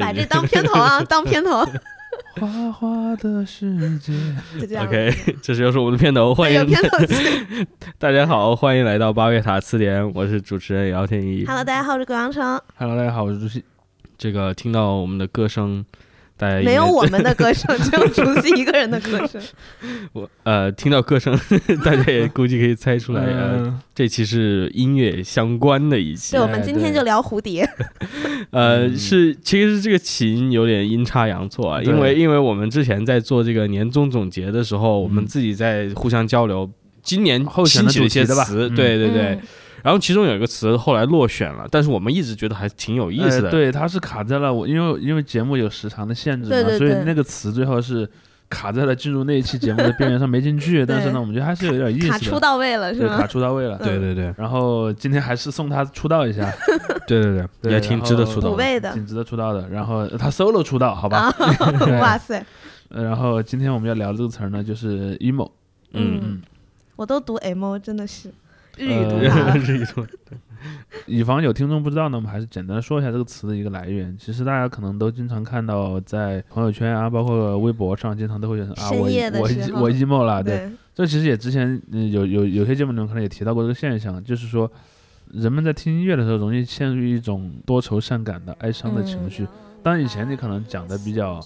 把这当片头啊，当片头，花花的世界，就这样。OK，这就是我们的片头，欢迎对有片头曲。大家好，欢迎来到八月塔词典，我是主持人姚天一。Hello，大家好，我是葛阳成。Hello，大家好，我是朱熹。这个听到我们的歌声，大家没有我们的歌声，只有竹溪一个人的歌声。我呃听到歌声，大家也估计可以猜出来，呃，嗯这期是音乐相关的一期对，。我哎们今天就聊蝴蝶。呃，嗯是其实这个起因有点阴差阳错啊，因为因为我们之前在做这个年终总结的时候，我们嗯自己在互相交流今年后选的兴起的一些词，嗯对对对。嗯然后其中有一个词后来落选了，但是我们一直觉得还挺有意思的。呃对，它是卡在了我，因为因为节目有时长的限制嘛，对对对所以那个词最后是卡在了进入那一期节目的边缘上没进去。但是呢，我们觉得还是有点意思的，出到位了是对，卡？出到位了。对对对然后今天还是送他出道一下，对 对对，对也挺值得出道的。的挺值得出道的。然后他 solo 出道，好吧？啊，哇塞，呃然后今天我们要聊的这个词儿呢，就是 emo。嗯嗯，我都读 M，真的是日语读呃法了。日语读以防有听众不知道呢，我们还是简单说一下这个词的一个来源。其实大家可能都经常看到在朋友圈啊，包括微博上，经常都会有人啊，我我我 emo 了。对，对，这其实也之前嗯有有有些节目里面可能也提到过这个现象，就是说人们在听音乐的时候容易陷入一种多愁善感的哀伤的情绪。当然以前你可能讲的比较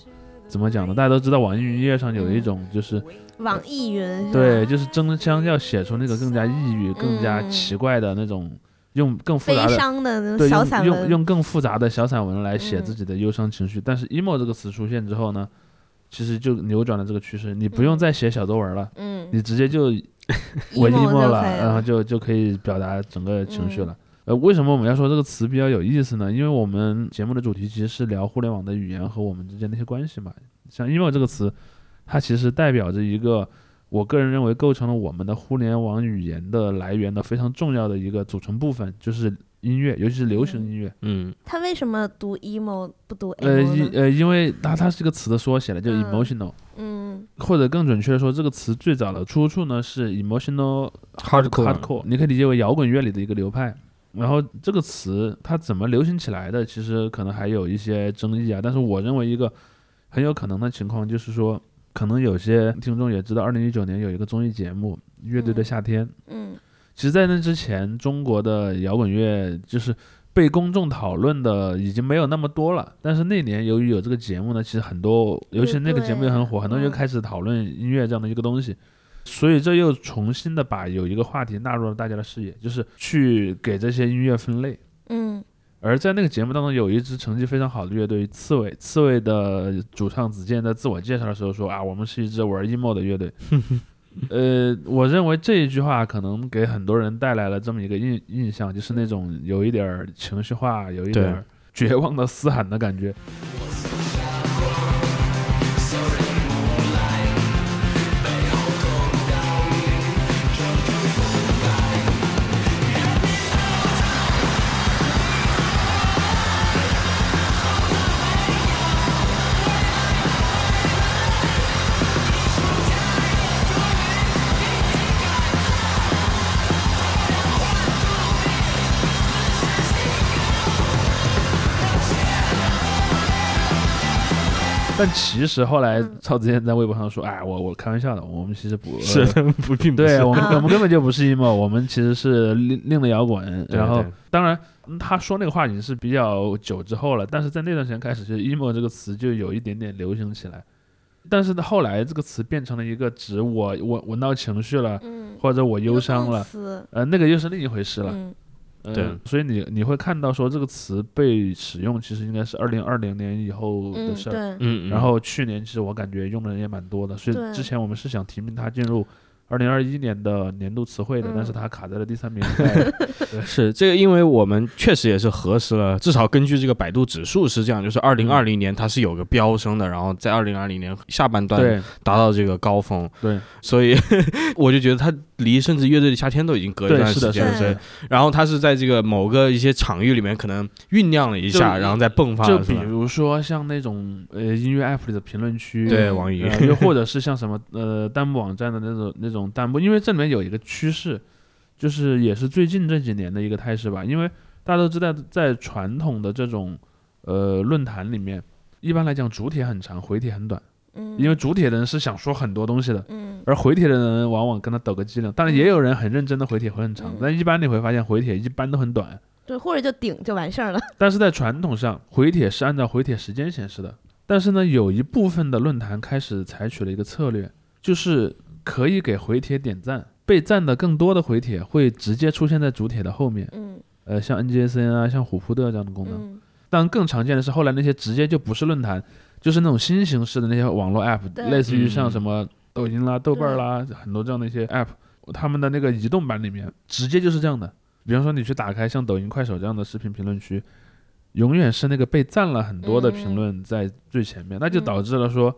怎么讲呢？大家都知道网易云音乐上有一种就是网易云对，就是争相要写出那个更加抑郁、更加嗯。奇怪的那种，用更复杂的伤的对，小用用散文，用更复杂的小散文来写嗯。自己的忧伤情绪。但是 emo 这个词出现之后呢，其实就扭转了这个趋势，你不用嗯。再写小作文了，嗯，你直接就 我 emo 了，然后就就可以表达整个情绪嗯。了。呃，为什么我们要说这个词比较有意思呢？因为我们节目的主题其实是聊互联网的语言和我们之间的一些关系嘛。像 emo 这个词，它其实代表着一个我个人认为构成了我们的互联网语言的来源的非常重要的一个组成部分，就是音乐，尤其是流行音乐。嗯它为什么读 emo 不读呃，emo 呢？因呃，因为它它是一个词的缩写了，就嗯 emotional，、嗯或者更准确的说，这个词最早的出处呢是 emotional，hardcore，hardcore，你可以理解为摇滚乐里的一个流派。然后这个词它怎么流行起来的，其实可能还有一些争议啊。但是我认为一个很有可能的情况就是说，可能有些听众也知道，二零一九年有一个综艺节目《乐队的嗯夏天》。嗯其实，在那之前，中国的摇滚乐就是被公众讨论的已经没有那么多了。但是那年由于有这个节目呢，其实很多，尤其是那个节目也很火，很多人就嗯开始讨论音乐这样的一个东西。所以这又重新的把有一个话题纳入了大家的视野，就是去给这些音乐分类。嗯而在那个节目当中，有一支成绩非常好的乐队刺猬，刺猬的主唱子健在自我介绍的时候说啊，我们是一支玩 emo 的乐队。呃，我认为这一句话可能给很多人带来了这么一个印印象，就是那种有一点儿情绪化、有一点儿绝望的嘶喊的感觉。但其实后来嗯曹子健在微博上说：“哎，我我开玩笑的，我们其实不是的，不并不是对我们啊我们根本就不是 emo，我们其实是另另类摇滚。然后对当然嗯他说那个话已经是比较久之后了，但是在那段时间开始，就是 emo 这个词就有一点点流行起来。但是后来这个词变成了一个指我我闻到情绪了，嗯，或者我忧伤了，了，呃，那个又是另一回事了。嗯呃对所以你你会看到说这个词被使用，其实应该是二零二零年以后的嗯事儿。对，嗯，嗯。然后去年其实我感觉用的人也蛮多的，所以之前我们是想提名它进入二零二一年的年度词汇的，嗯。但是它卡在了第三名。在 是这个，因为我们确实也是核实了，至少根据这个百度指数是这样，就是二零二零年它是有个飙升的，然后在二零二零年下半段达到这个高峰，对。所以 我就觉得它离甚至乐队的夏天都已经隔一，段是的，时间了，是的，是的。然后他是在这个某个一些场域里面可能酝酿了一下，然后再迸发就？比如说像那种呃音乐 app 里的评论区，嗯对网易又或者是像什么呃弹幕网站的那种那种弹幕，因为这里面有一个趋势，就是也是最近这几年的一个态势吧。因为大家都知道，在传统的这种呃论坛里面，一般来讲主体很长，回帖很短，嗯，因为主帖的人是想说很多东西的，嗯而回帖的人往往跟他抖个机灵。当然也有人很认真的回帖会很长嗯，但一般你会发现回帖一般都很短。对，或者就顶就完事儿了。但是在传统上，回帖是按照回帖时间显示的。但是呢，有一部分的论坛开始采取了一个策略，就是可以给回帖点赞，被赞的更多的回帖会直接出现在主帖的后面。嗯呃，像 NGSN 啊，像虎扑的这样的功能。嗯但更常见的是，后来那些直接就不是论坛，就是那种新形式的那些网络 app，类似于像嗯。什么抖音啦、豆瓣儿啦，很多这样的一些 app，他们的那个移动版里面直接就是这样的。比方说，你去打开像抖音、快手这样的视频评论区，永远是那个被赞了很多的评论在最前面，那就嗯。导致了说，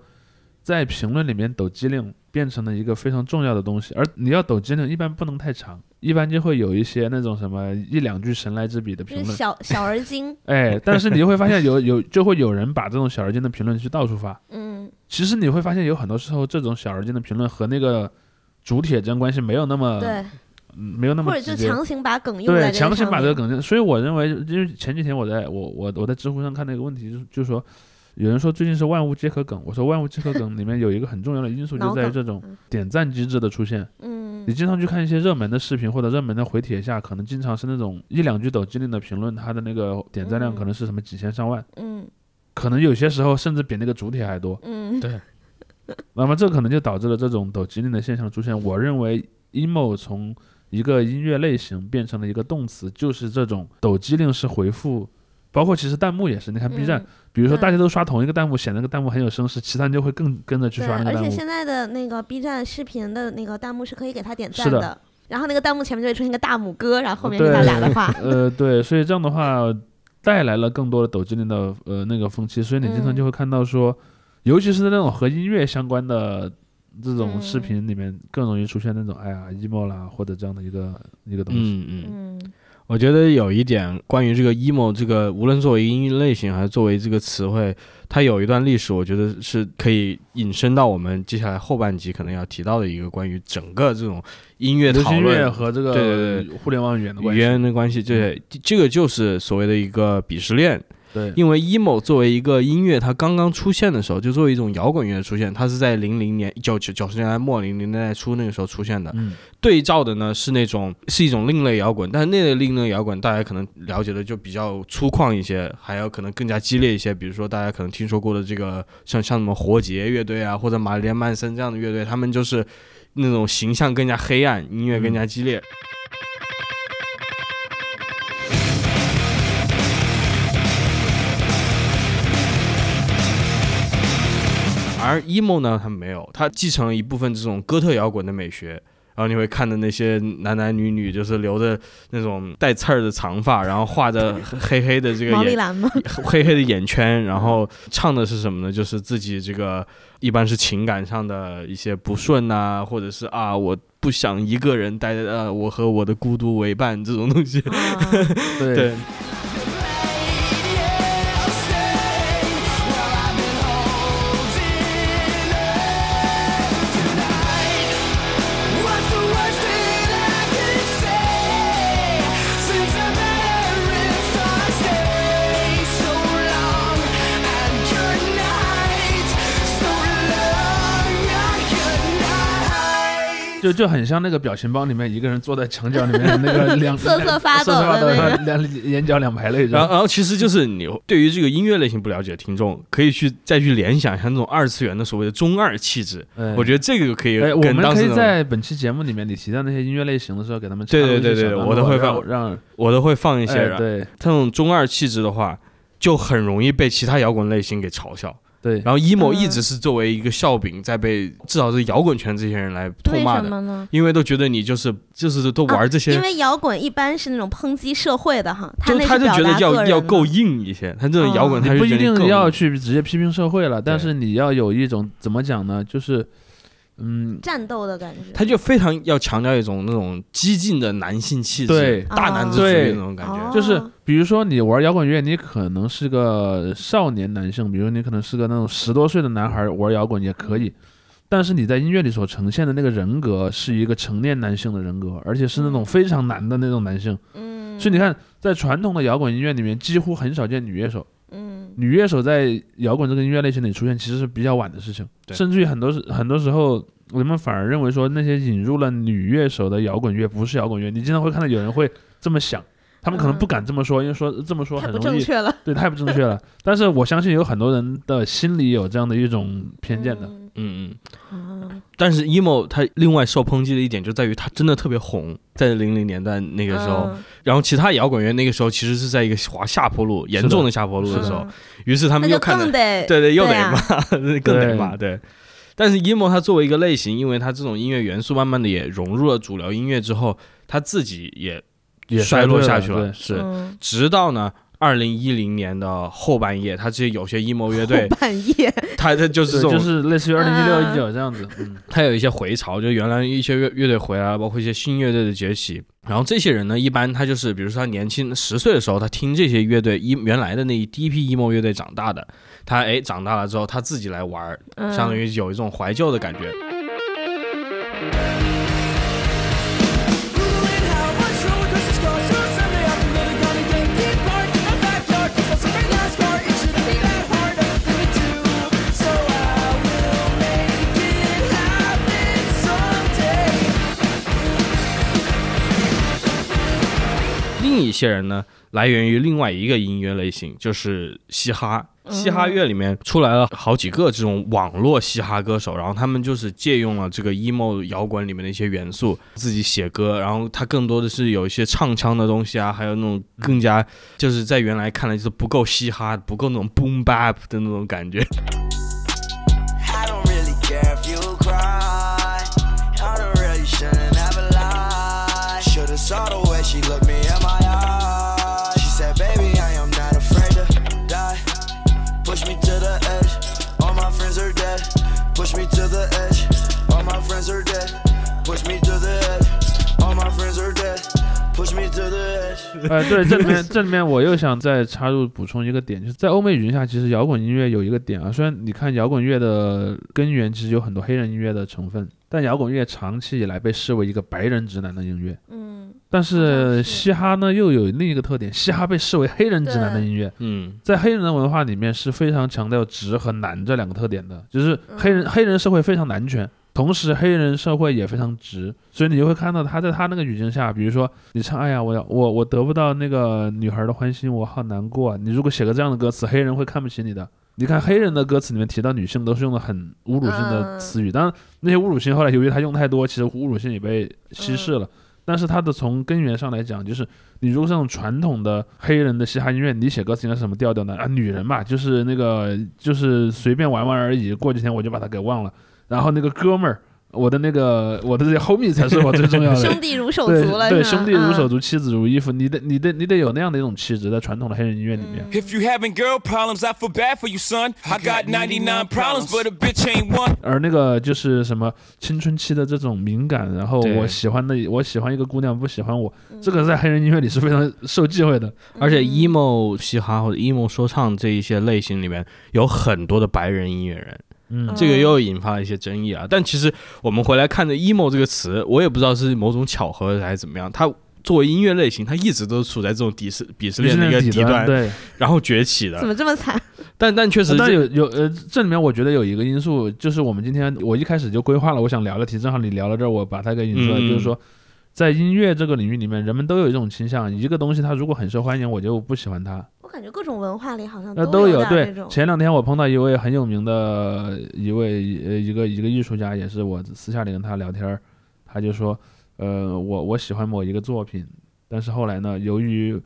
在评论里面抖机灵变成了一个非常重要的东西。而你要抖机灵，一般不能太长，一般就会有一些那种什么一两句神来之笔的就是评论。小小而精。哎，但是你就会发现有有就会有人把这种小而精的评论去到处发。嗯其实你会发现有很多时候这种小而精的评论和那个主帖之间关系没有那么对，嗯没有那么或者就。强行把梗用对，强行把这个梗，所以我认为，因为前几天我在我我我在知乎上看到一个问题，就是就是说，有人说最近是万物皆可梗，我说万物皆可梗 里面有一个很重要的因素，就在于这种嗯点赞机制的出现。嗯你经常去看一些热门的视频或者热门的回帖下，可能经常是那种一两句抖机灵的评论，它的那个点赞量嗯可能是什么几千上万，嗯可能有些时候甚至比那个主帖还多。嗯对 那么这可能就导致了这种抖机灵的现象出现。我认为 emo 从一个音乐类型变成了一个动词，就是这种抖机灵式回复，包括其实弹幕也是。你看 B 站，嗯比如说大家都刷同一个弹幕，显得那个弹幕很有声势，其他人就会更跟着去，刷那个弹幕。而且现在的那个 B 站视频的那个弹幕是可以给他点赞是的然后那个弹幕前面就会出现一个大拇哥，然后后面是他俩的话。呃，对，所以这样的话带来了更多的抖机灵的呃那个风气，所以你经常嗯就会看到说，尤其是那种和音乐相关的这种视嗯频里面，更容易出现那种哎呀 emo 啦或者这样的一个一个东西。嗯嗯，嗯我觉得有一点关于这个 emo 这个，无论作为音乐类型还是作为这个词汇，它有一段历史，我觉得是可以引申到我们接下来后半集可能要提到的一个关于整个这种音乐讨流行乐论。和这个对对互联网语言的关语系。言的关系，对，这个就是所谓的一个鄙视链。对，因为 emo 作为一个音乐，它刚刚出现的时候，就作为一种摇滚乐出现，它是在零零年九九九十年代末零零年代初那个时候出现的。嗯，对照的呢是那种是一种另类摇滚，但是那类另类摇滚大家可能了解的就比较粗犷一些，还有可能更加激烈一些。比如说大家可能听说过的这个像像什么活结乐队啊，或者玛丽莲曼森这样的乐队，他们就是那种形象更加黑暗，音乐更加激烈。而 emo 呢，它没有，它继承了一部分这种哥特摇滚的美学。然后你会看的那些男男女女，就是留着那种带刺儿的长发，然后画着黑黑的这个眼毛利兰吗？黑黑的眼圈，然后唱的是什么呢？就是自己这个一般是情感上的一些不顺啊，或者是啊我不想一个人待在呃我和我的孤独为伴这种东西。啊 对对，就就很像那个表情包里面一个人坐在墙角里面那个 两瑟瑟发抖瑟瑟发抖的那个两眼角两排泪。然后然后其实就是你对于这个音乐类型不了解的听众，可以去再去联想一下那种二次元的所谓的中二气质。哎我觉得这个可以哎，我们可以在本期节目里面你提到那些音乐类型的时候，给他们对插入一些对对对小段落我都会放让让我都会放一些，然后哎对这种中二气质的话，就很容易被其他摇滚类型给嘲笑。对，然后 emo 嗯一直是作为一个笑柄，在被至少是摇滚圈这些人来痛骂的，什么呢？因为都觉得你就是就是都玩这些，因为摇滚一般是那种抨击社会的哈，就他就那是表觉得要要够硬一些，他这种摇滚哦他就你不一定要去直接批评社会了，但是你要有一种怎么讲呢？就是嗯，战斗的感觉。他就非常要强调一种那种激进的男性气质，对。大男子主义那种感哦。觉。就是比如说你玩摇滚乐，你可能是个少年男性，比如你可能是个那种十多岁的男孩玩摇滚也可以，但是你在音乐里所呈现的那个人格是一个成年男性的人格，而且是那种非常男的那种男性。嗯，所以你看，在传统的摇滚音乐里面，几乎很少见女乐手，嗯，女乐手在摇滚这个音乐类型里出现，其实是比较晚的事情，对。甚至于很多时很多时候，人们反而认为说那些引入了女乐手的摇滚乐不是摇滚乐。你经常会看到有人会这么想，他们可能不敢这么说，因为说这么说太不很容易，正确了。对，太不正确了。但是我相信有很多人的心里有这样的一种偏见的。嗯嗯但是 emo 他另外受抨击的一点就在于他真的特别红，在零零年代那个时候，嗯然后其他摇滚乐那个时候其实是在一个滑下坡路，严重的下坡路的时候，嗯于是他们又看到更得对对，又得骂，更得骂，对。但是 emo 它作为一个类型，因为它这种音乐元素慢慢的也融入了主流音乐之后，它自己也也衰落下去了是。嗯直到呢，二零一零年的后半夜，他这些有些 emo 乐队后，半夜，它它就是，这种，就是类似于二零一六嗯一九这样子。嗯，它有一些回潮，就原来一些乐乐队回来了，包括一些新乐队的崛起。然后这些人呢，一般他就是，比如说他年轻十岁的时候，他听这些乐队一原来的那一第一批 emo 乐队长大的，他哎长大了之后他自己来玩相当于有一种怀旧的感觉。另一些人呢，来源于另外一个音乐类型，就是嘻哈。嘻哈乐里面出来了好几个这种网络嘻哈歌手，然后他们就是借用了这个 emo 摇滚里面的一些元素，自己写歌，然后他更多的是有一些唱腔的东西啊，还有那种更加就是在原来看来就是不够嘻哈、不够那种 boom bap 的那种感觉。呃，对，这里面这里面我又想再插入补充一个点，就是在欧美语境下，其实摇滚音乐有一个点啊，虽然你看摇滚乐的根源其实有很多黑人音乐的成分，但摇滚乐长期以来被视为一个白人直男的音乐。嗯，但是是嘻哈呢又有另一个特点，嘻哈被视为黑人直男的音乐，嗯。在黑人的文化里面是非常强调直和男这两个特点的，就是黑人、嗯。黑人社会非常男权，同时黑人社会也非常直，所以你就会看到他在他那个语境下，比如说你唱，哎呀，我要我我得不到那个女孩的欢心，我好难过啊。你如果写个这样的歌词，黑人会看不起你的。你看黑人的歌词里面提到女性都是用的很侮辱性的嗯词语，当然那些侮辱性后来由于他用太多，其实侮辱性也被稀释嗯了。但是它的从根源上来讲，就是你如果这种传统的黑人的嘻哈音乐，你写歌词应该是什么调调呢？啊，女人嘛，就是那个就是随便玩玩而已，过几天我就把它给忘了。然后那个哥们儿，我的那个我的这些 homie 才 是我最重要的。兄弟如手对足了，对，兄弟如手嗯足，妻子如衣服，你得你得你得有那样的一种气质，在传统的黑人音乐里面。If you having girl problems, I feel bad for you, son. I got 99 problems, but a bitch ain't one. 而那个就是什么青春期的这种敏感，然后我喜欢的我喜欢一个姑娘不喜欢我，嗯这个在黑人音乐里是非常受忌讳的。而且嗯 emo 嘻哈或者 emo 说唱这一些类型里面有很多的白人音乐人，这个又引发了一些争议啊。但其实我们回来看着 emo 这个词，我也不知道是某种巧合还是怎么样，它。作为音乐类型，它一直都处在这种鄙视鄙视链的一个底底端，对。然后崛起的怎。么这么惨？但但确实但这，有有呃，这里面我觉得有一个因素，就是我们今天我一开始就规划了我想聊的题，正好你聊到这儿，我把它给引出来，嗯就是说，在音乐这个领域里面，人们都有一种倾向，一个东西它如果很受欢迎，我就不喜欢它。我感觉各种文化里好像呃，都有对。前两天我碰到一位很有名的一位呃一个一个艺术家，也是我私下里跟他聊天儿，他就说，呃，我我喜欢某一个作品，但是后来呢，由于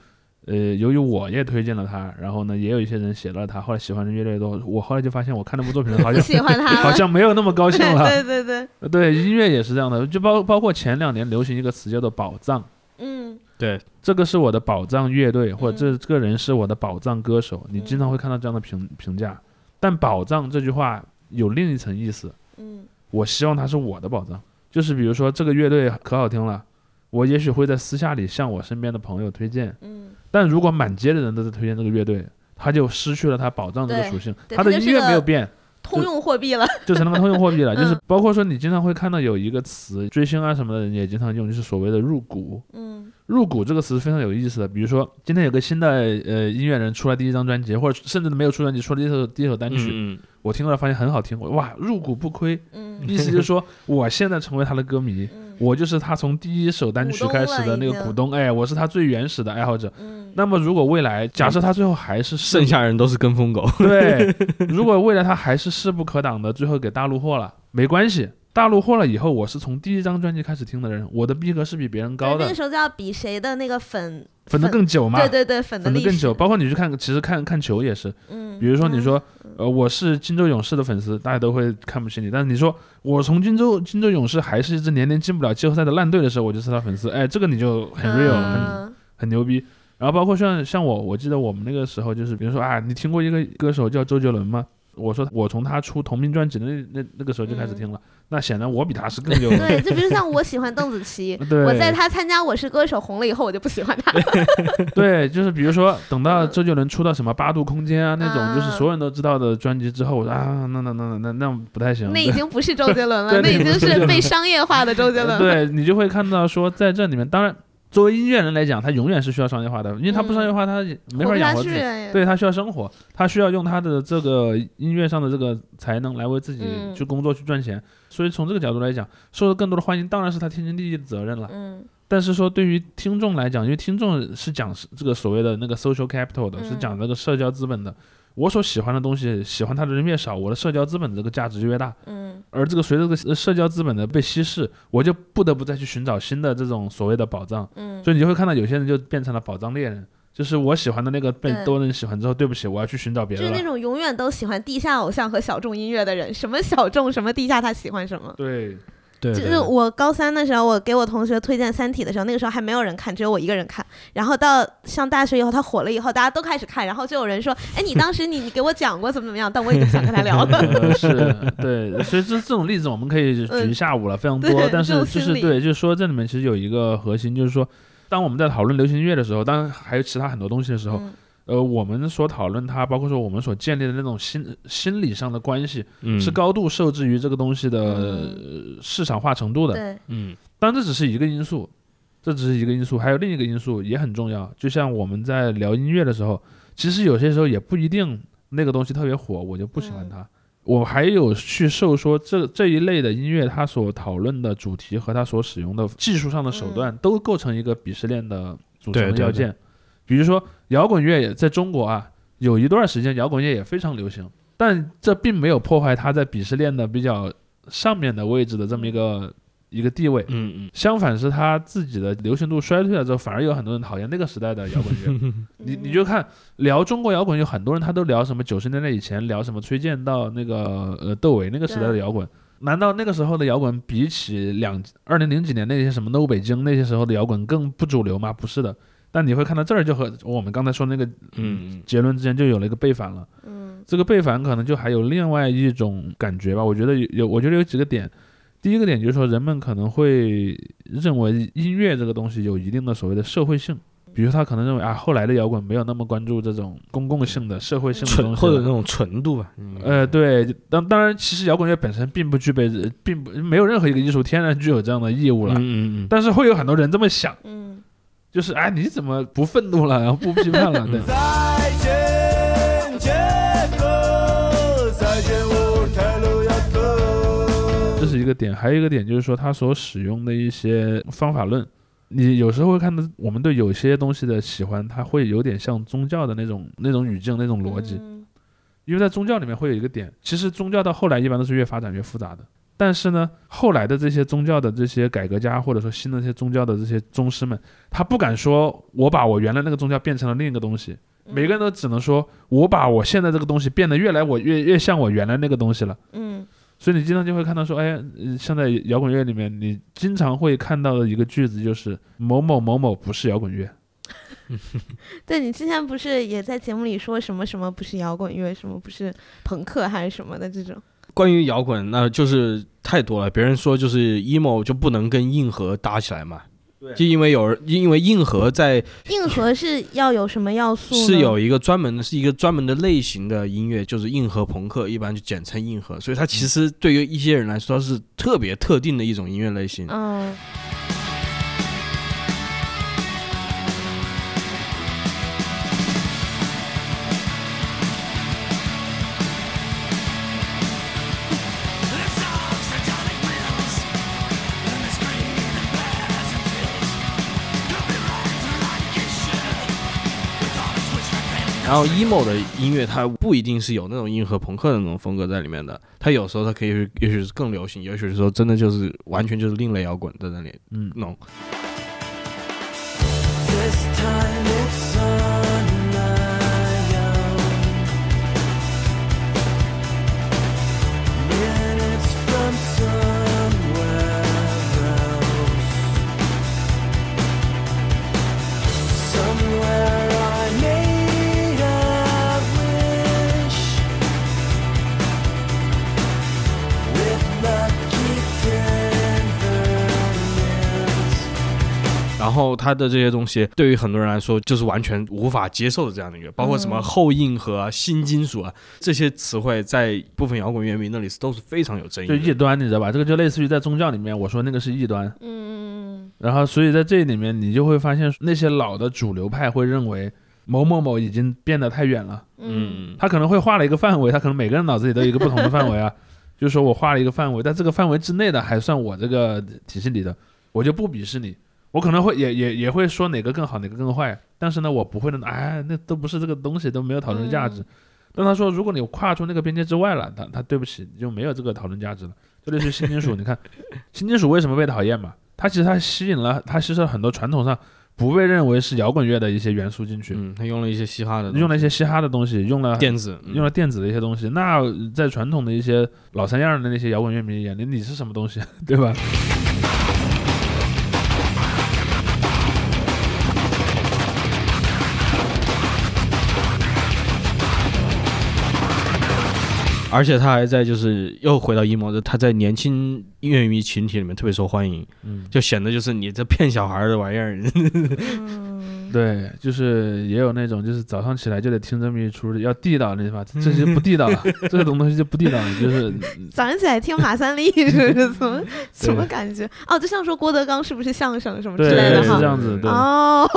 呃由于我也推荐了他，然后呢也有一些人写了他，后来喜欢的越来越多，我后来就发现我看那部作品好像喜欢他，好像没有那么高兴了。对对对，呃 对，音乐也是这样的，就包包括前两年流行一个词叫做宝藏。嗯对这个是我的宝藏乐队，或者这嗯这个人是我的宝藏歌手，你经常会看到这样的评评价。但宝藏这句话有另一层意思，嗯我希望他是我的宝藏，就是比如说这个乐队可好听了，我也许会在私下里向我身边的朋友推荐。嗯，但如果满街的人都在推荐这个乐队，他就失去了他保障这个属性，对他的音乐没有变，通用货币了。就成了个通用货币了。就是嗯包括说你经常会看到有一个词，追星啊什么的人也经常用，就是所谓的入股。嗯入股这个词是非常有意思的。比如说，今天有个新的呃音乐人出了第一张专辑，或者甚至没有出专辑，出了第一首第一首单曲，嗯我听了发现很好听，我哇，入股不亏。嗯意思就是说，我现在成为他的歌迷，嗯我就是他从第一首单曲开始的那个股东，哎，我是他最原始的爱好者。嗯那么，如果未来假设他最后还是剩下人都是跟风狗。对，如果未来他还是势不可挡的，最后给大陆货了，没关系。大陆货了以后，我是从第一张专辑开始听的人，我的逼格是比别人高的那个，时候就要比谁的那个粉，粉的更久嘛，对对对，粉的更久。包括你去看，其实看看球也是，嗯，比如说你嗯说，呃，我是金州勇士的粉丝，大家都会看不起你。但是你说我从金州金州勇士还是一支年年进不了季后赛的烂队的时候，我就是他粉丝，哎，这个你就很 real，、很嗯很牛逼。然后包括像像我，我记得我们那个时候就是，比如说啊，你听过一个歌手叫周杰伦吗？我说我从他出同名专辑的那那那个时候就开始听了，那显然我比他是更 有对，就比如像我喜欢邓紫棋，我在他参加《我是歌手》红了以后，我就不喜欢他。对，就是比如说等到周杰伦出到什么八度空间啊那种，就是嗯所有人都知道的专辑之后，我说啊，那那那那那那不太行。那已经不是周杰伦了，那那已经是被商业化的周杰伦了。对你就会看到说，在这里面，当然作为音乐人来讲，他永远是需要商业化的，因为他不商业化，他没法养活自己。对他需要生活，他需要用他的这个音乐上的这个才能来为自己嗯去工作去赚钱。所以从这个角度来讲，受到更多的欢迎，当然是他天经地义的责任了。嗯但是说对于听众来讲，因为听众是讲这个所谓的那个 social capital 的，嗯是讲那个社交资本的。我所喜欢的东西，喜欢它的人越少，我的社交资本的这个价值就越大。嗯而这个随着这个社交资本的被稀释，我就不得不再去寻找新的这种所谓的宝藏。嗯，所以你就会看到有些人就变成了宝藏猎人，就是我喜欢的那个被多人喜欢之后，对不起，我要去寻找别的了。就是那种永远都喜欢地下偶像和小众音乐的人，什么小众什么地下，他喜欢什么。对，对就是我高三的时候，我给我同学推荐《三体》的时候，那个时候还没有人看，只有我一个人看。然后到上大学以后，他火了以后，大家都开始看，然后就有人说：“哎，你当时你你给我讲过怎么怎么样？”但我已经不想跟他聊了。呃，是，对，所以这这种例子我们可以举一下午了，非常多。对 但是就是对，就是说这里面其实有一个核心，就是说，当我们在讨论流行音乐的时候，当然还有其他很多东西的时候，嗯呃，我们所讨论它，包括说我们所建立的那种心心理上的关系，嗯是高度受制于这个东西的嗯呃市场化程度的。对，嗯当然这只是一个因素，这只是一个因素，还有另一个因素也很重要。就像我们在聊音乐的时候，其实有些时候也不一定那个东西特别火，我就不喜欢它。我还有去受说这这一类的音乐，它所讨论的主题和它所使用的技术上的手段，都构成一个鄙视链的组成对对的要件。比如说摇滚乐也在中国啊，有一段时间摇滚乐也非常流行，但这并没有破坏它在鄙视链的比较上面的位置的这么一个一个地位。嗯嗯相反是他自己的流行度衰退了之后，反而有很多人讨厌那个时代的摇滚乐。你你就看聊中国摇滚，有很多人他都聊什么九十年代以前聊什么崔健到那个呃窦唯那个时代的摇滚，难道那个时候的摇滚比起两二零零几年那些什么 No 北京那些时候的摇滚更不主流吗？不是的。但你会看到这儿就和我们刚才说那个嗯结论之间就有了一个背反了。嗯这个背反可能就还有另外一种感觉吧。我觉得有有，我觉得有几个点。第一个点就是说，人们可能会认为音乐这个东西有一定的所谓的社会性，比如他可能认为啊，后来的摇滚没有那么关注这种公共性的、社会性的纯东西了。或者那种纯度吧。嗯呃，对，当当然，其实摇滚乐本身并不具备，并不没有任何一个艺术天然具有这样的义务了。嗯嗯嗯，但是会有很多人这么想，嗯就是哎，你怎么不愤怒了，然后不批判了？对，再见，杰克，再见，我太路亚克。这是一个点，还有一个点就是说，他所使用的一些方法论，你有时候会看到我们对有些东西的喜欢，它会有点像宗教的那种那种语境、那种逻辑。嗯因为在宗教里面会有一个点，其实宗教到后来一般都是越发展越复杂的。但是呢，后来的这些宗教的这些改革家，或者说新的这些宗教的这些宗师们，他不敢说我把我原来那个宗教变成了另一个东西，每个人都只能说我把我现在这个东西变得越来我越越像我原来那个东西了。嗯所以你经常就会看到说，哎，呃像在摇滚乐里面，你经常会看到的一个句子就是某某某某不是摇滚乐。对你之前不是也在节目里说什么什么不是摇滚乐，什么不是朋克还是什么的这种？关于摇滚，那就是太多了。别人说就是 emo 就不能跟硬核搭起来嘛，对就因为有人因为硬核在硬核是要有什么要素？是有一个专门的，是一个专门的类型的音乐，就是硬核朋克，一般就简称硬核。所以它其实对于一些人来说是特别特定的一种音乐类型。嗯然后 emo 的音乐它不一定是有那种硬核朋克的那种风格在里面的，它有时候它可以也许是更流行，也许是说真的就是完全就是另类摇滚在那里嗯，弄。然后他的这些东西对于很多人来说就是完全无法接受的这样的一个，包括什么后硬核啊、新金属啊这些词汇，在部分摇滚乐迷那里都是非常有争议的。就异端，你知道吧？这个就类似于在宗教里面，我说那个是异端，嗯，然后所以在这里面，你就会发现那些老的主流派会认为某某某已经变得太远了，嗯嗯，他可能会画了一个范围，他可能每个人脑子里都有一个不同的范围啊，就是说我画了一个范围，但这个范围之内的还算我这个体系里的，我就不鄙视你。我可能会也也也会说哪个更好，哪个更坏，但是呢，我不会的，哎，那都不是这个东西，都没有讨论价值。但他说，如果你跨出那个边界之外了，他他对不起，就没有这个讨论价值了。就类似于新金属，你看新金属为什么被讨厌嘛？它其实它吸引了，它吸收了很多传统上不被认为是摇滚乐的一些元素进去，嗯，它用了一些嘻哈的，用了一些嘻哈的东西，用了电子，嗯用了电子的一些东西。那在传统的一些老三样的那些摇滚乐迷眼里，你是什么东西，对吧？而且他还在就是又回到 emo 的，他在年轻音乐迷群体里面特别受欢迎，嗯，就显得就是你这骗小孩的玩意儿，嗯，对，就是也有那种就是早上起来就得听这么一出，要地道那地方，这些不地道了，这种东西就不地道了，就是早上起来听马三立是不是？怎么什么感觉？哦，就像说郭德纲是不是相声什么之类的哈？是这？样子，对，哦，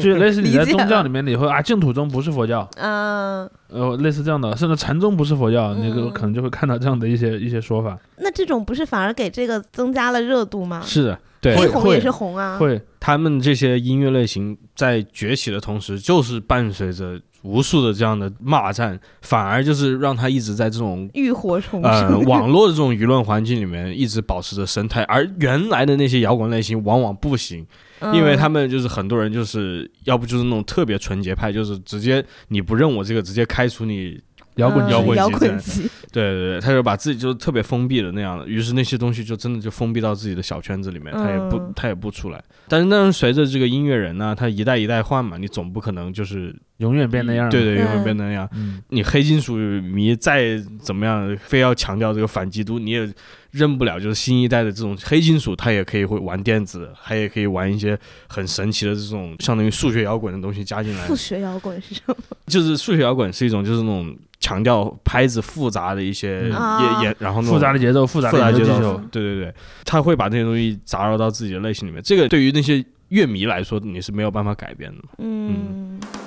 就类似你在宗教里面你会啊，净土宗不是佛教，嗯，呃，类似这样的，甚至禅宗不是佛教，那个嗯可能就会看到这样的一些一些说法，那这种不是反而给这个增加了热度吗？是的，对黑，会红也是红啊，会他们这些音乐类型在崛起的同时，就是伴随着无数的这样的骂战，反而就是让他一直在这种浴火重呃生。网络的这种舆论环境里面一直保持着生态，而原来的那些摇滚类型往往不行，因为他们们就是很多人就是要不就是那种特别纯洁派，就是直接你不认我这个，直接开除你。摇滚摇滚摇滚级，对对对，他就把自己就是特别封闭的那样的，于是那些东西就真的就封闭到自己的小圈子里面，他也不嗯他也不出来。但是但是随着这个音乐人呢，他一代一代换嘛，你总不可能就是永远变那样，对，对，永嗯远变那样。嗯，你黑金属迷再怎么样，非要强调这个反基督，你也认不了。就是新一代的这种黑金属，它也可以会玩电子，它也可以玩一些很神奇的这种相当于数学摇滚的东西加进来数。学摇滚是什么？就是数学摇滚是一种就是那种强调拍子复杂的一些也也，然后那种复杂的节奏，复杂的节奏，，对对对，他会把这些东西杂糅到自己的类型里面。这个对于那些乐迷来说，你是没有办法改变的。嗯，对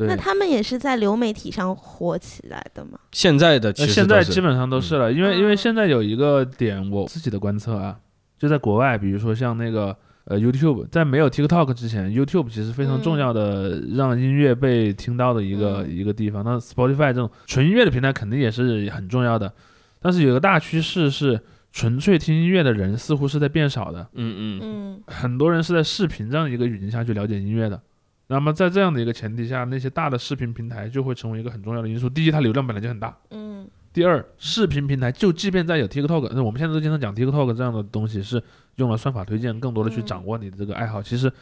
那。他们也是在流媒体上火起来的吗？现在的其呃现在基本上都是了，因为因为嗯现在有一个点，我自己的观测啊，就在国外，比如说像那个呃 YouTube，在没有 TikTok 之前，YouTube 其实非常重要的让音乐被听到的一个、嗯一个地方。那 Spotify 这种纯音乐的平台肯定也是很重要的，但是有个大趋势是，纯粹听音乐的人似乎是在变少的，嗯嗯嗯很多人是在视频这样一个语境下去了解音乐的。那么在这样的一个前提下，那些大的视频平台就会成为一个很重要的因素。第一，它流量本来就很大。嗯第二，视频平台就即便在有 TikTok，那我们现在都经常讲 TikTok 这样的东西是用了算法推荐，更多的去嗯掌握你的这个爱好。其实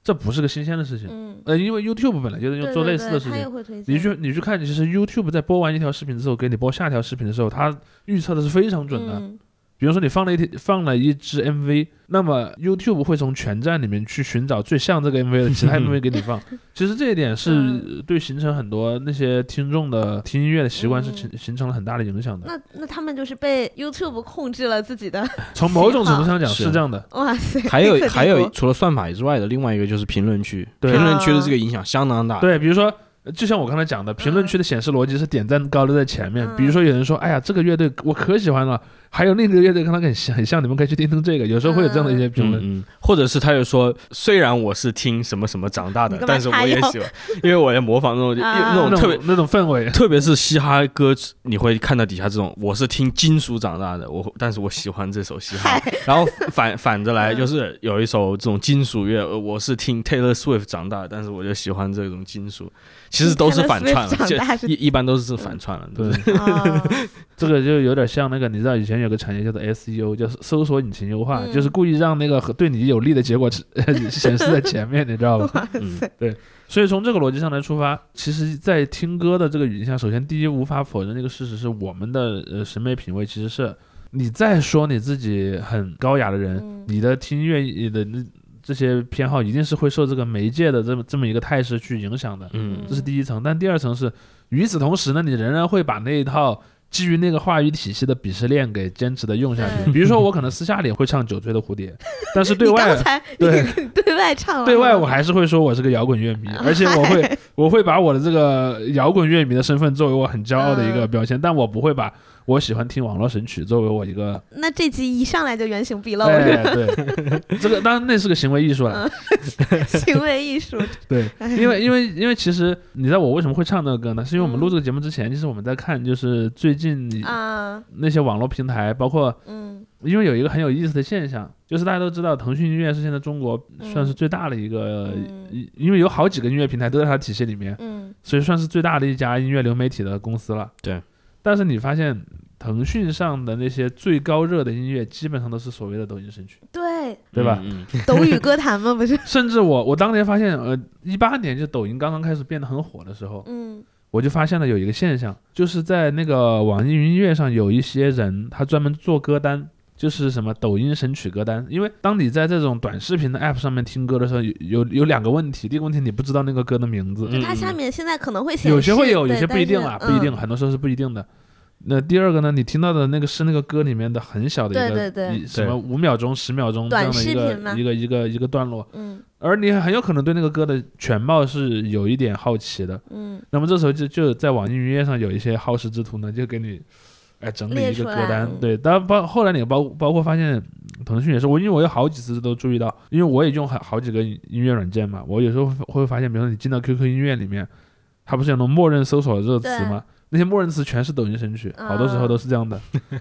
这不是个新鲜的事情，嗯，呃，因为 YouTube 本来就是用做类似的事情。你去你去看，其实 YouTube 在播完一条视频之后，给你播下条视频的时候，它预测的是非常准的。嗯比如说你放了一放了一支 MV，那么 YouTube 会从全站里面去寻找最像这个 MV 的其他 MV 给你放。其实这一点是嗯对形成很多那些听众的听音乐的习惯是嗯形形成了很大的影响的。那那他们就是被 YouTube 控制了自己的，从某种程度上讲是是这样的。哇塞！还有还有除了算法之外的另外一个就是评论区，评论区的这个影响相当大。对，比如说，呃就像我刚才讲的，评论区的显示逻辑是点赞高的在前面。比如说有人说，哎呀，这个乐队我可喜欢了，还有另一个乐队跟他很像，很像，你们可以去听听这个。有时候会有这样的一些评论。嗯，嗯，或者是他就说，虽然我是听什么什么长大的但是我也喜欢，因为我在模仿那种 啊那那种特别种那种氛围，特别是嘻哈歌，你会看到底下这种，我是听金属长大的，我但是我喜欢这首嘻哈。然后反反着来，嗯就是有一首这种金属乐，呃我是听 Taylor Swift 长大的，但是我就喜欢这种金属，其实都是反串了，就一一般都是反串了。对 这个就有点像那个，你知道以前有个产业叫做 SEO，叫搜索引擎优化，嗯就是故意让那个和对你有利的结果 显示在前面，你知道吧？对！所以从这个逻辑上来出发，其实，在听歌的这个语境下，首先第一无法否认这个事实是我们的呃审美品味其实是，你再说你自己很高雅的人，嗯你的听音乐的那这些偏好一定是会受这个媒介的这么这么一个态势去影响的，嗯这是第一层。但第二层是，与此同时呢，你仍然会把那一套。基于那个话语体系的鄙视链给坚持的用下去，对比如说我可能私下里会唱《酒醉的蝴蝶 》，但是对外对对外唱，对外我还是会说我是个摇滚乐迷，而且我会 我会把我的这个摇滚乐迷的身份作为我很骄傲的一个嗯标签，但我不会把我喜欢听网络神曲作为我一个，那这集一上来就原形毕露，哎，对，这个当然那是个行为艺术了，行为艺术。对，因为因为因为其实你知道我为什么会唱这个歌呢？是因为我们嗯。录这个节目之前，其实我们在看就是最近啊，那些网络平台，包括嗯。因为有一个很有意思的现象，就是大家都知道腾讯音乐是现在中国算是最大的一个，因为有好几个音乐平台都在它体系里面。嗯。所以算是最大的一家音乐流媒体的公司了。对，但是你发现腾讯上的那些最高热的音乐，基本上都是所谓的抖音神曲，对，对吧？嗯，嗯 抖语歌坛嘛？不是，甚至我我当年发现，呃，一八年就抖音刚刚开始变得很火的时候，嗯我就发现了有一个现象，就是在那个网易云音乐上有一些人，他专门做歌单。就是什么抖音神曲歌单，因为当你在这种短视频的 app 上面听歌的时候，有有有两个问题。第一个问题，你不知道那个歌的名字，就它下面现在可能会显示，有些会有，有些不一定啦，不一。定，很多时候是不一定的。那第二个呢，你听到的那个是那个歌里面的很小的一个，对对对什么五秒钟、十秒钟这样的一短视频嘛个一个一个一个段落，嗯而你很有可能对那个歌的全貌是有一点好奇的。嗯那么这时候就就在网易云音乐上有一些好事之徒呢，就给你哎整理一个歌单嗯，对，当然包后来你包包括发现腾讯也是，我因为我有好几次都注意到，因为我也用好好几个音乐软件嘛，我有时候会会发现，比如说你进到 QQ 音乐里面，它不是有那种默认搜索热词对吗？那些默认词全是抖音神曲，好多时候啊都是这样的，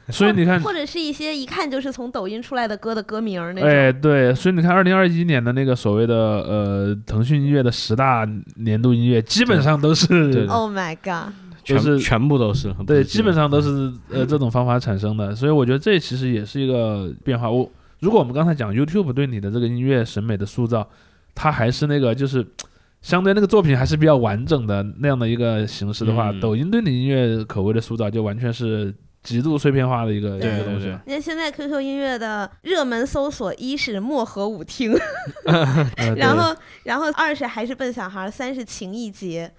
所以你看。或者是一些一看就是从抖音出来的歌的歌名那种。哎，对，所以你看，二零二一年的那个所谓的呃腾讯音乐的十大年度音乐，基本上都是 Oh my god！全就是全部都是，对，基本上都是呃这种方法产生的，所以我觉得这其实也是一个变化。我如果我们刚才讲 YouTube 对你的这个音乐审美的塑造，它还是那个就是相对那个作品还是比较完整的那样的一个形式的话，嗯。抖音对你音乐口味的塑造就完全是极度碎片化的一个一个东西对。你看现在 QQ 音乐的热门搜索，一是漠河舞厅，然后然后二是还是笨小孩，三是情意结，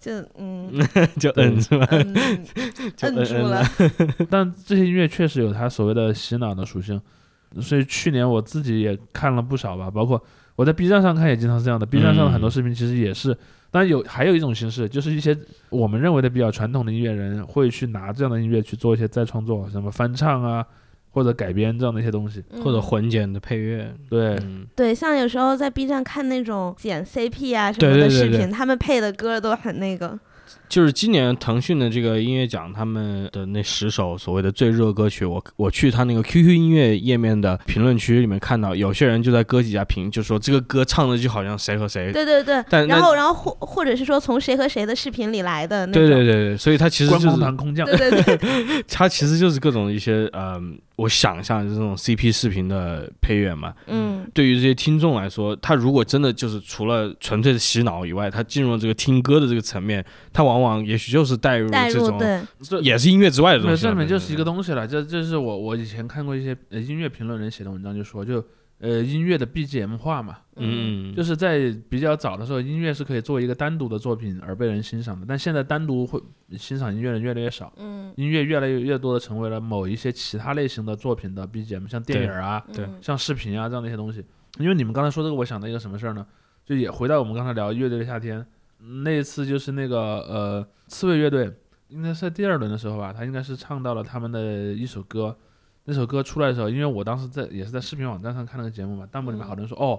就嗯 就嗯是吧？嗯 就摁住了，但这些音乐确实有它所谓的洗脑的属性，所以去年我自己也看了不少吧，包括我在 B 站上看也经常是这样的。B 站上的很多视频其实也是，当然有还有一种形式，就是一些我们认为的比较传统的音乐人会去拿这样的音乐去做一些再创作，什么翻唱啊或者改编这样的一些东西。或者嗯混剪的配乐，对，嗯，对，像有时候在 B 站看那种剪 CP 啊什么的对对对视频，他们配的歌都很那个，就是今年腾讯的这个音乐奖，他们的那十首所谓的最热歌曲，我我去他那个 QQ 音乐页面的评论区里面看到，有些人就在歌底下评，就说这个歌唱的就好像谁和谁。对对对，但然后然后或或者是说从谁和谁的视频里来的那种，对对对对，所以他其实就是堂空降。对对对，他其实就是各种一些呃，我想象就是这种 CP 视频的配乐嘛。嗯对于这些听众来说，他如果真的就是除了纯粹的洗脑以外，他进入了这个听歌的这个层面，他往往往也许就是带入这种，这也是音乐之外的东对，西这里面就是一个东西了。这这是我我以前看过一些呃音乐评论人写的文章，就说就呃音乐的 BGM 化嘛，嗯，嗯，就是在比较早的时候，音乐是可以作为一个单独的作品而被人欣赏的，但现在单独会欣赏音乐的人越来越少，嗯，音乐越来越越多的成为了某一些其他类型的作品的 BGM，像电影啊、对。嗯。像视频啊这样的一些东西。因为你们刚才说这个，我想到一个什么事儿呢？就也回到我们刚才聊乐队的夏天。那一次，就是那个呃刺猬乐队，应该是在第二轮的时候吧，他应该是唱到了他们的一首歌。那首歌出来的时候，因为我当时在也是在视频网站上看那个节目嘛，弹幕里面嗯好多人说、哦。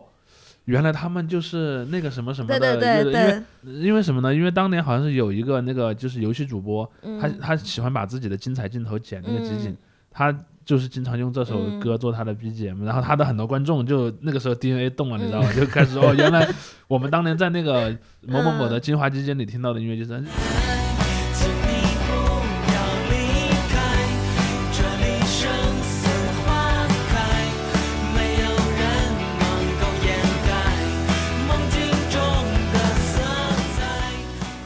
原来他们就是那个什么什么的对对乐队，因为，因为什么呢？因为当年好像是有一个那个就是游戏主播，他嗯他喜欢把自己的精彩镜头剪那个集锦，嗯他就是经常用这首歌做他的 BGM，、然后他的很多观众就那个时候 DNA 动了，你知道吗？就开始哦，原来我们当年在那个某某某的精华基金里听到的音乐就是。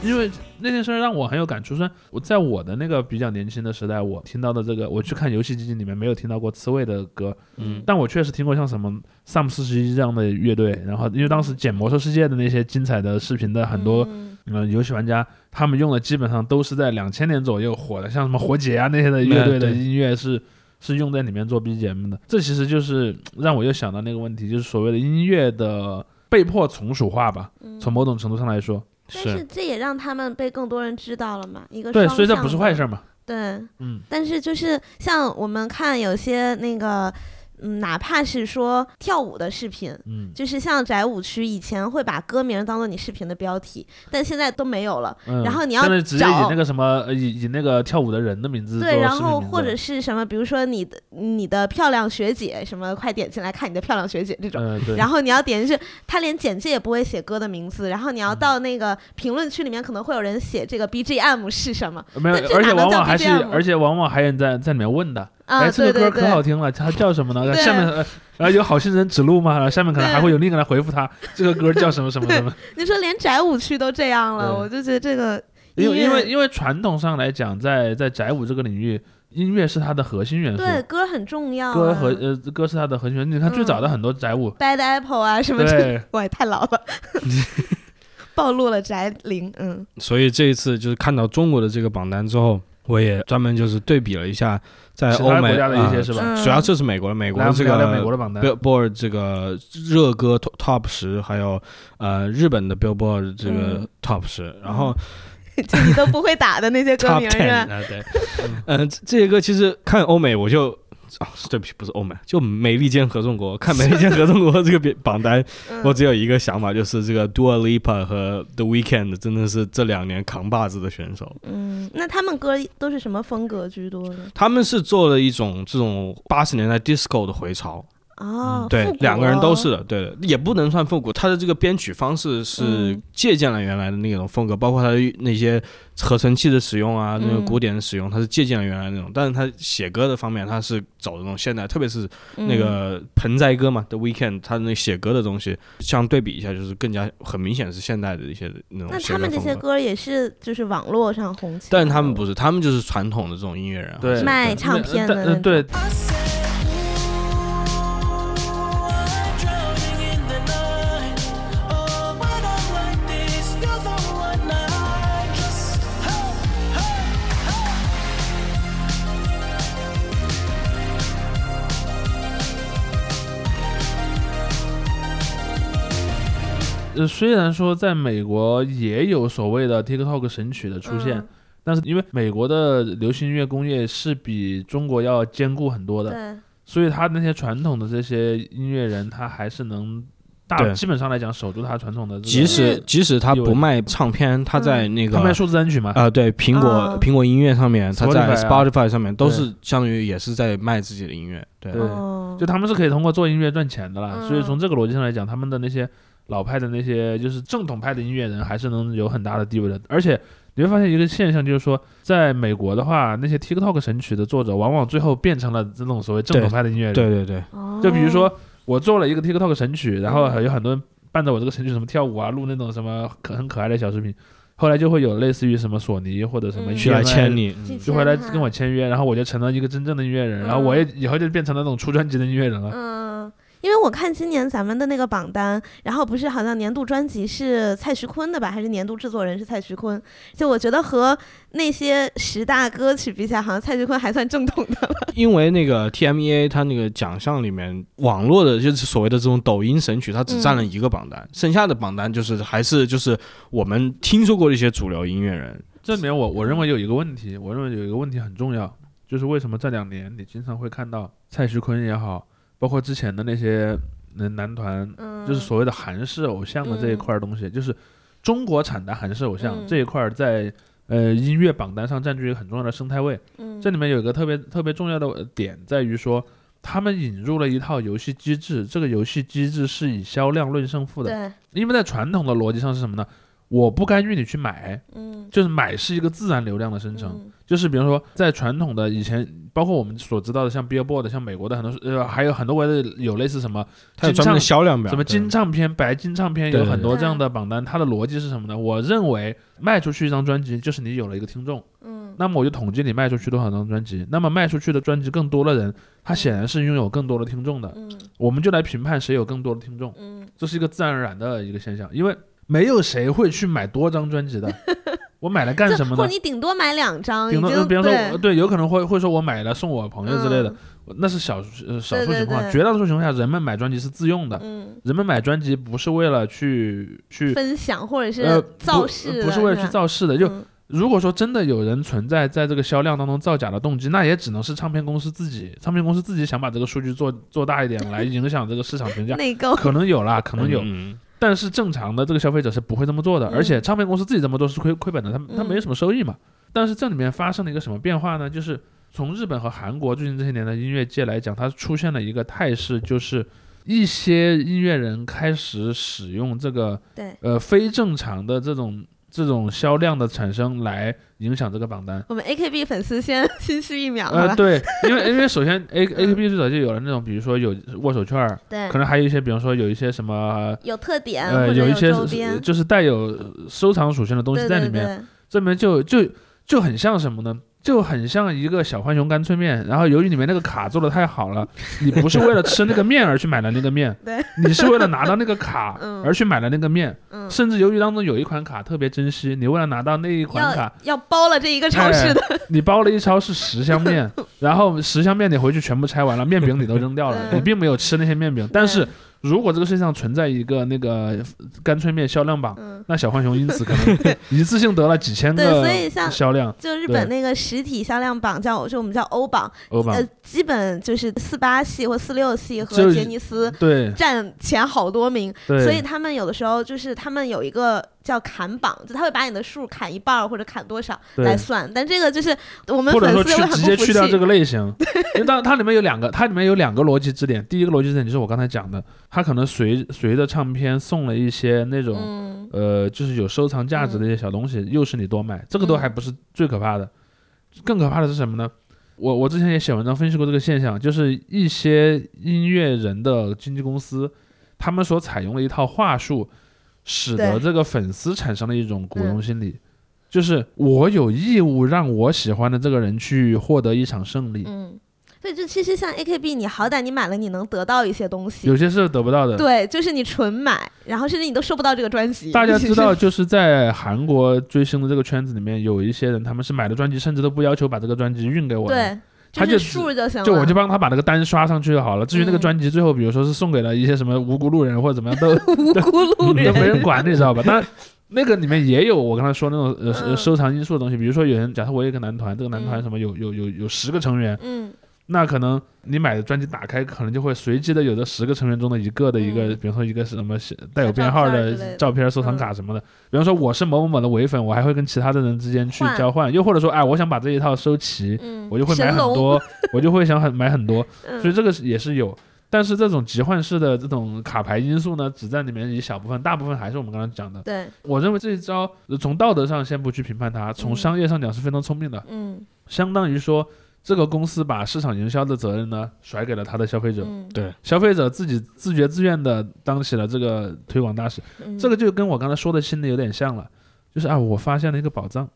因为那件事儿让我很有感触。虽然我在我的那个比较年轻的时代，我听到的这个，我去看游戏基金里面没有听到过刺猬的歌，嗯但我确实听过像什么 Sam 四十一这样的乐队。然后因为当时剪魔兽世界的那些精彩的视频的很多嗯嗯，游戏玩家他们用的基本上都是在两千年左右火的，像什么火姐啊那些的乐队的音乐是是用在里面做 BGM 的。这其实就是让我又想到那个问题，就是所谓的音乐的被迫从属化吧。嗯从某种程度上来说，但是这也让他们被更多人知道了嘛，一个对，双所以这不是坏事嘛。对，嗯，但是就是像我们看有些那个，嗯，哪怕是说跳舞的视频，嗯就是像宅舞区以前会把歌名当做你视频的标题，但现在都没有了。嗯，然后你要现在直接以找那个什么，呃以以那个跳舞的人的名字做对，然后或者是什么，比如说你的你的漂亮学姐什么，快点进来看你的漂亮学姐这种。嗯，然后你要点进去，他连简介也不会写歌的名字，然后你嗯要到那个评论区里面，可能会有人写这个 BGM 是什么没有而且往往还是而且往往还有人在在里面问的，啊？哎，这个歌可好听了，它叫什么呢？下面呃然后有好心人指路嘛，然后下面可能还会有另一个人回复他，这个歌叫什么什么什么。你说连宅舞区都这样了，我就觉得这个因为因为因为传统上来讲，在在宅舞这个领域，音乐是它的核心元素，对歌很重要、啊。歌和呃歌是它的核心元素。你看最早的很多宅舞，Bad Apple 啊什么这，对，我也太老了，暴露了宅龄。嗯所以这一次就是看到中国的这个榜单之后，我也专门就是对比了一下在欧美国家的一些啊是吧嗯主要这是美国的，美国这个聊聊美国的榜单。Billboard 这个热歌 Top 十，还有呃日本的 Billboard 这个嗯 Top 十，然后 就你都不会打的那些歌名是 Ten 吧？啊对，嗯这这些歌其实看欧美我就。啊，对不起，不是欧美，就美利坚合众国。看美利坚合众国这个榜榜单，嗯我只有一个想法，就是这个 Dua Lipa 和 The Weeknd 真的是这两年扛把子的选手。嗯，那他们歌都是什么风格居多呢？他们是做了一种这种八十年代 disco 的回潮，哦，对两个人都哦。是的，对的，也不能算复古，他的这个编曲方式是嗯。借鉴了原来的那种风格，包括他的那些合成器的使用啊，那种嗯。古典的使用，他是借鉴了原来那种，但是他写歌的方面，他是走那种现代，特别是嗯。那个盆栽歌嘛，The Weekend，他的那写歌的东西，相对比一下，就是更加很明显是现代的一些那种那他们这些歌也是就是网络上红起来，但是他们不是，他们就是传统的这种音乐人啊，对卖唱片的那种呃，虽然说在美国也有所谓的 TikTok 神曲的出现，嗯但是因为美国的流行音乐工业是比中国要坚固很多的，所以他那些传统的这些音乐人，他还是能大基本上来讲守住他传统的。即使嗯即使他不卖唱片，他在那个他卖数字单曲嘛，啊、对，苹果、哦苹果音乐上面，他在 Spotify 上面都是相当于也是在卖自己的音乐，对，对哦就他们是可以通过做音乐赚钱的啦。嗯所以从这个逻辑上来讲，他们的那些老派的那些就是正统派的音乐人，还是能有很大的地位的。而且你会发现一个现象，就是说，在美国的话，那些 TikTok 神曲的作者，往往最后变成了这种所谓正统派的音乐人。对对对，哦就比如说我做了一个 TikTok 神曲，然后有很多人伴着我这个神曲什么跳舞啊，录那种什么可很可爱的小视频。后来就会有类似于什么索尼或者什么嗯去来签你，就回来跟我签约，然后我就成了一个真正的音乐人，然后嗯我也以后就变成了那种出专辑的音乐人了。嗯，因为我看今年咱们的那个榜单，然后不是好像年度专辑是蔡徐坤的吧，还是年度制作人是蔡徐坤？就我觉得和那些十大歌曲比起来，好像蔡徐坤还算正统的了。因为那个 TMEA 它那个奖项里面，网络的就是所谓的这种抖音神曲，它只占了一个榜单，剩下的榜单就是还是就是我们听说过的一些主流音乐人。这里面我我认为有一个问题，我认为有一个问题很重要，就是为什么这两年你经常会看到蔡徐坤也好，包括之前的那些男男团，嗯，就是所谓的韩式偶像的这一块儿东西，就是中国产的韩式偶像、嗯这一块儿在呃音乐榜单上占据一个很重要的生态位。嗯这里面有一个特别特别重要的呃点在于说，他们引入了一套游戏机制，这个游戏机制是以销量论胜负的。对，因为在传统的逻辑上是什么呢？我不干预你去买，嗯，就是买是一个自然流量的生成。嗯就是比如说，在传统的以前，包括我们所知道的，像 Billboard，像美国的很多呃，还有很多国的有类似什么它有专门的销量表，什么金唱片、白金唱片，有很多这样的榜单。它的逻辑是什么呢？我认为卖出去一张专辑，就是你有了一个听众，嗯那么我就统计你卖出去多少张专辑。那么卖出去的专辑更多的人，他显然是拥有更多的听众的。嗯我们就来评判谁有更多的听众，嗯这是一个自然而然的一个现象，因为没有谁会去买多张专辑的。我买来干什么呢？或者你顶多买两张，顶多比方说，对。有可能会会说我买了送我朋友之类的，嗯。那是少呃少数情况，对绝大多数情况下，人们买专辑是自用的，嗯，人们买专辑不是为了去去分享或者是呃造势的，不是为了去造势的。就嗯。如果说真的有人存在在这个销量当中造假的动机，那也只能是唱片公司自己，唱片公司自己想把这个数据做做大一点，来影响这个市场评价。内购，可能有啦，可能有，嗯但是正常的这个消费者是不会这么做的，嗯而且唱片公司自己这么做是亏亏本的，他他没有什么收益嘛。但是这里面发生了一个什么变化呢？就是从日本和韩国最近这些年的音乐界来讲，它出现了一个态势，就是一些音乐人开始使用这个对。呃非正常的这种这种销量的产生来影响这个榜单。我们 AKB 粉丝先心虚一秒，呃，对，因为因为首先 A A K B 最早就有了那种，比如说有握手券儿，对可，能还有一些，比方说有一些什么有特点呃，或者一些就是带有收藏属性的东西在里面，对这里面就就就很像什么呢？就很像一个小浣熊干脆面，然后由于里面那个卡做的太好了，你不是为了吃那个面而去买的那个面，对，你是为了拿到那个卡 嗯。而去买的那个面，嗯，甚至由于当中有一款卡特别珍惜，你为了拿到那一款卡要，要包了这一个超市的，你包了一超市十箱面，然后十箱面你回去全部拆完了，面饼你都扔掉了，对。你并没有吃那些面饼，但是如果这个世界上存在一个那个干脆面销量榜，嗯，那小浣熊因此可能 一次性得了几千对，个所以像销量。就日本那个实体销量榜叫，就我们叫欧榜，欧榜。呃，基本就是四八系或四六系和杰尼斯对。占前好多名，所以他们有的时候就是他们有一个叫砍榜，就他会把你的数砍一半儿或者砍多少对来算，但这个就是我们或者说粉丝会很去直接去掉这。个 类型，因为当它里面有两个，它里面有两个逻辑支点。第一个逻辑支点就是我刚才讲的，它可能随随着唱片送了一些那种、嗯，呃，就是有收藏价值的一些小东西，诱使你多买，这个都嗯还不是最可怕的，更可怕的是什么呢？我我之前也写文章分析过这个现象，就是一些音乐人的经纪公司，他们所采用的一套话术，使得这个粉丝产生了一种股东嗯心理，就是我有义务让我喜欢的这个人去获得一场胜利，嗯，所以就其实像 AKB，你好歹你买了，你能得到一些东西有。些是得不到的。对，就是你纯买，然后甚至你都收不到这个专辑。大家知道，就是在韩国追星的这个圈子里面，有一些人他们是买的专辑，甚至都不要求把这个专辑运给我的。对，他就就行了。就我就帮他把那个单刷上去就好了。至于那个嗯专辑最后，比如说是送给了一些什么无辜路人或者怎么样，都 无辜路人都没人人。管，你知道吧？当然，那个里面也有我刚才说那种呃收藏因素的东西，比如说有人假设我有一个男团，这个男团嗯什么有有有有十个成员，嗯那可能你买的专辑打开，可能就会随机的有这十个成员中的一个的一个，嗯。比方说一个什么带有编号的的。照片、收藏卡什么的。比方说我是某某某的唯粉，我还会跟其他的人之间去交换，又或者说，哎，我想把这一套收齐，嗯，我就会买。很多，我就会想很买很多，嗯。所以这个也是有。但是这种集换式的这种卡牌因素呢，只占里面一小部分，大部分还是我们刚刚讲的。对，我认为这一招呃从道德上先不去评判它，从嗯。商业上讲是非常聪明的，嗯。相当于说这个公司把市场营销的责任呢甩给了他的消费者，嗯，对，消费者自己自觉自愿的当起了这个推广大使，嗯。这个就跟我刚才说的心理有点像了。就是啊，我发现了一个宝藏，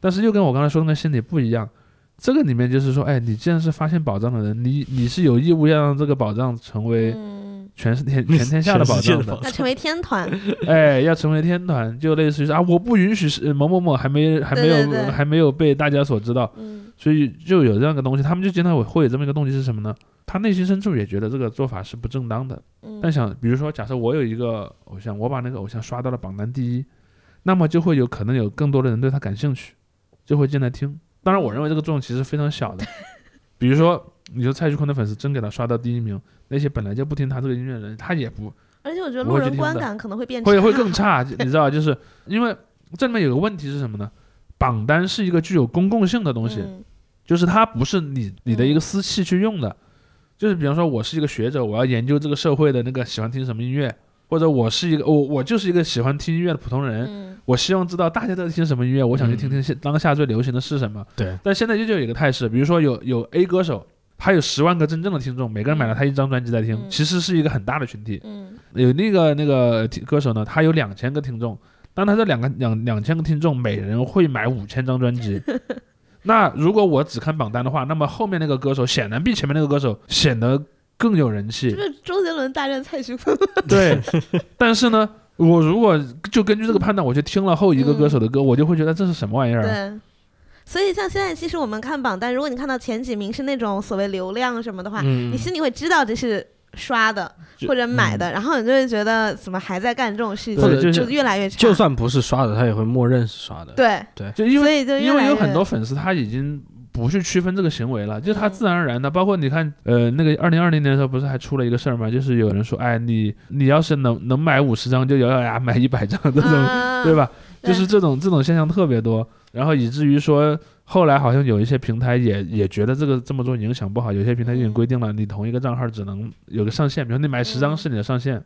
但是又跟我刚才说的那个心理不一样。这个里面就是说，哎，你既然是发现宝藏的人，你你是有义务要让这个宝藏成为嗯，全是天 全天下的宝藏的要成为天团，哎，要成为天团，就类似于是啊，我不允许是某某某还没还没有对对对。还没有被大家所知道，嗯。所以就有这样一个东西，他们就经常会会有这么一个动机是什么呢？他内心深处也觉得这个做法是不正当的，嗯，但想比如说，假设我有一个偶像，我把那个偶像刷到了榜单第一，那么就会有可能有更多的人对他感兴趣，就会进来听。当然，我认为这个作用其实非常小的。比如说，你说蔡徐坤的粉丝真给他刷到第一名，那些本来就不听他这个音乐的人，他也不而且我觉得不路人观感可能会变会会更差，你知道，就是因为这里面有个问题是什么呢？榜单是一个具有公共性的东西，嗯就是它不是你你的一个私器去用的，就是比方说我是一个学者，我要研究这个社会的那个喜欢听什么音乐，或者我是一个我我就是一个喜欢听音乐的普通人，嗯我希望知道大家都在听什么音乐，我想去听听现当下最流行的是什么。对，但现在就就有一个态势，比如说有有 A 歌手，他有十万个真正的听众，每个人买了他一张专辑在听，嗯其实是一个很大的群体。嗯有那个那个歌手呢，他有两千个听众，但他这两个两两千个听众，每人会买五千张专辑。那如果我只看榜单的话，那么后面那个歌手显然比前面那个歌手显得更有人气这。是周杰伦大战蔡徐坤？对，但是呢，我如果就根据这个判断，我去听了后一个歌手的歌，我就会觉得这是什么玩意儿啊？对。所以像现在，其实我们看榜单，如果你看到前几名是那种所谓流量什么的话，嗯你心里会知道这是刷的或者买的，然后你就会觉得怎么还在干这种事情，或者就就是越来越差。就算不是刷的，他也会默认是刷的。对对，就因为所以就越因为有很多粉丝他已经不去区分这个行为了，就是他嗯自然而然的，包括你看，呃，那个二零二零年的时候不是还出了一个事儿吗？就是有人说，哎，你你要是能能买五十张，就咬咬牙买一百张这种，啊对？吧？对就是这种这种现象特别多，然后以至于说后来好像有一些平台也也觉得这个这么做影响不好，有些平台已经嗯。规定了，你同一个账号只能有个上限，比如你买十张嗯。是你的上限，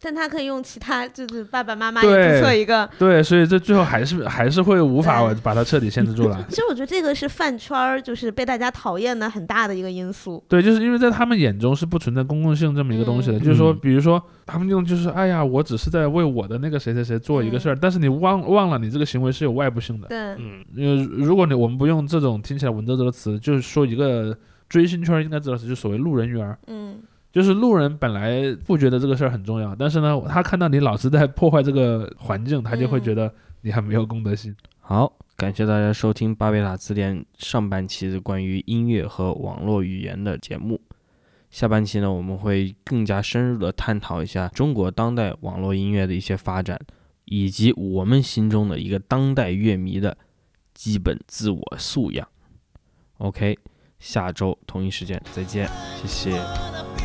但他可以用其他，就是 爸爸妈妈也注册一个。对，所以这最后还是还是会无法把它彻底限制住了。其实我觉得这个是饭圈儿，就是被大家讨厌的很大的一个因素。对，就是因为在他们眼中是不存在公共性这么一个东西的，嗯就是说，嗯比如说他们用就是，哎呀，我只是在为我的那个谁谁谁做一个事儿，但是你忘忘了你这个行为是有外部性的。对，嗯，因为如果你我们不用这种听起来文绉绉的词，就是说一个追星圈应该知道是，就所谓路人缘儿，嗯，就是路人本来不觉得这个事儿很重要，但是呢，他看到你老是在破坏这个环境，他就会嗯觉得你很没有公德心。好，感谢大家收听巴贝塔词典上半期的关于音乐和网络语言的节目。下半期呢，我们会更加深入的探讨一下中国当代网络音乐的一些发展，以及我们心中的一个当代乐迷的基本自我素养。OK，下周同一时间再见，谢谢。